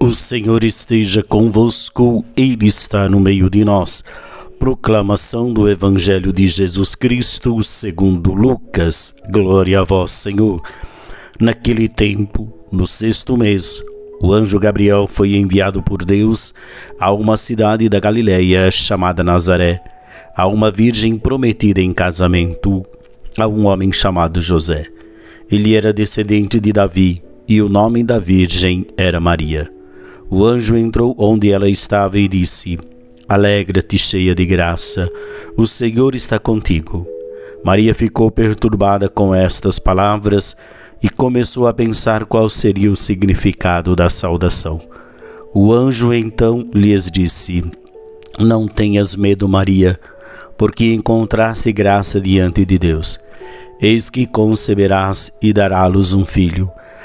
O Senhor esteja convosco, Ele está no meio de nós. Proclamação do Evangelho de Jesus Cristo, segundo Lucas. Glória a vós, Senhor. Naquele tempo, no sexto mês, o anjo Gabriel foi enviado por Deus a uma cidade da Galiléia chamada Nazaré, a uma virgem prometida em casamento a um homem chamado José. Ele era descendente de Davi e o nome da virgem era Maria. O anjo entrou onde ela estava e disse: Alegra-te, cheia de graça, o Senhor está contigo. Maria ficou perturbada com estas palavras e começou a pensar qual seria o significado da saudação. O anjo então lhes disse: Não tenhas medo, Maria, porque encontraste graça diante de Deus. Eis que conceberás e dará-los um filho,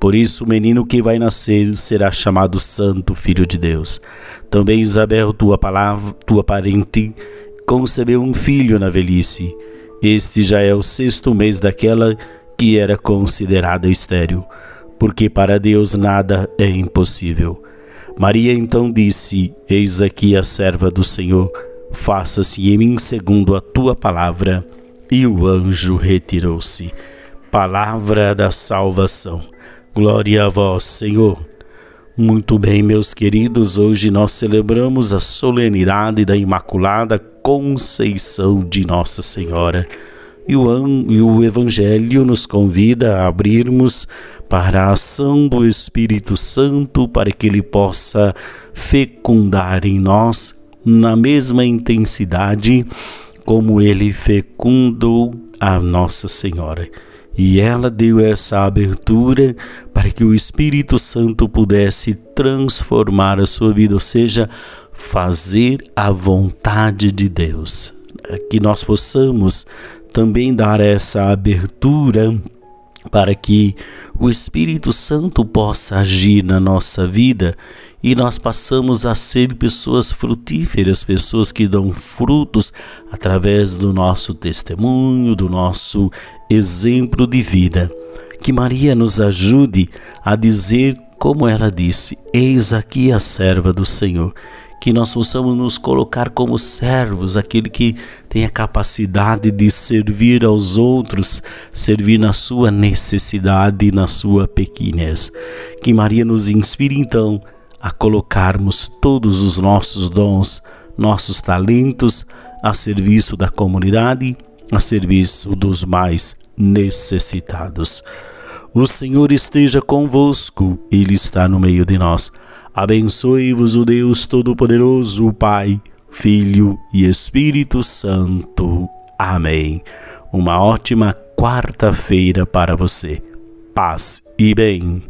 Por isso, o menino que vai nascer será chamado Santo Filho de Deus. Também Isabel, tua palavra, tua parente, concebeu um filho na velhice. Este já é o sexto mês daquela que era considerada estéril, porque para Deus nada é impossível. Maria então disse: Eis aqui a serva do Senhor, faça-se em mim segundo a tua palavra. E o anjo retirou-se. Palavra da salvação. Glória a vós, Senhor. Muito bem, meus queridos, hoje nós celebramos a solenidade da Imaculada Conceição de Nossa Senhora. E o, Evangelho nos convida a abrirmos para a ação do Espírito Santo, para que ele possa fecundar em nós na mesma intensidade como ele fecundou a Nossa Senhora. E ela deu essa abertura para que o Espírito Santo pudesse transformar a sua vida, ou seja, fazer a vontade de Deus. Que nós possamos também dar essa abertura para que o Espírito Santo possa agir na nossa vida e nós passamos a ser pessoas frutíferas, pessoas que dão frutos através do nosso testemunho, do nosso exemplo de vida. Que Maria nos ajude a dizer como ela disse: Eis aqui a serva do Senhor que nós possamos nos colocar como servos, aquele que tem a capacidade de servir aos outros, servir na sua necessidade na sua pequenez. Que Maria nos inspire então a colocarmos todos os nossos dons, nossos talentos a serviço da comunidade, a serviço dos mais necessitados. O Senhor esteja convosco, Ele está no meio de nós. Abençoe-vos o Deus Todo-Poderoso, Pai, Filho e Espírito Santo. Amém. Uma ótima quarta-feira para você. Paz e bem.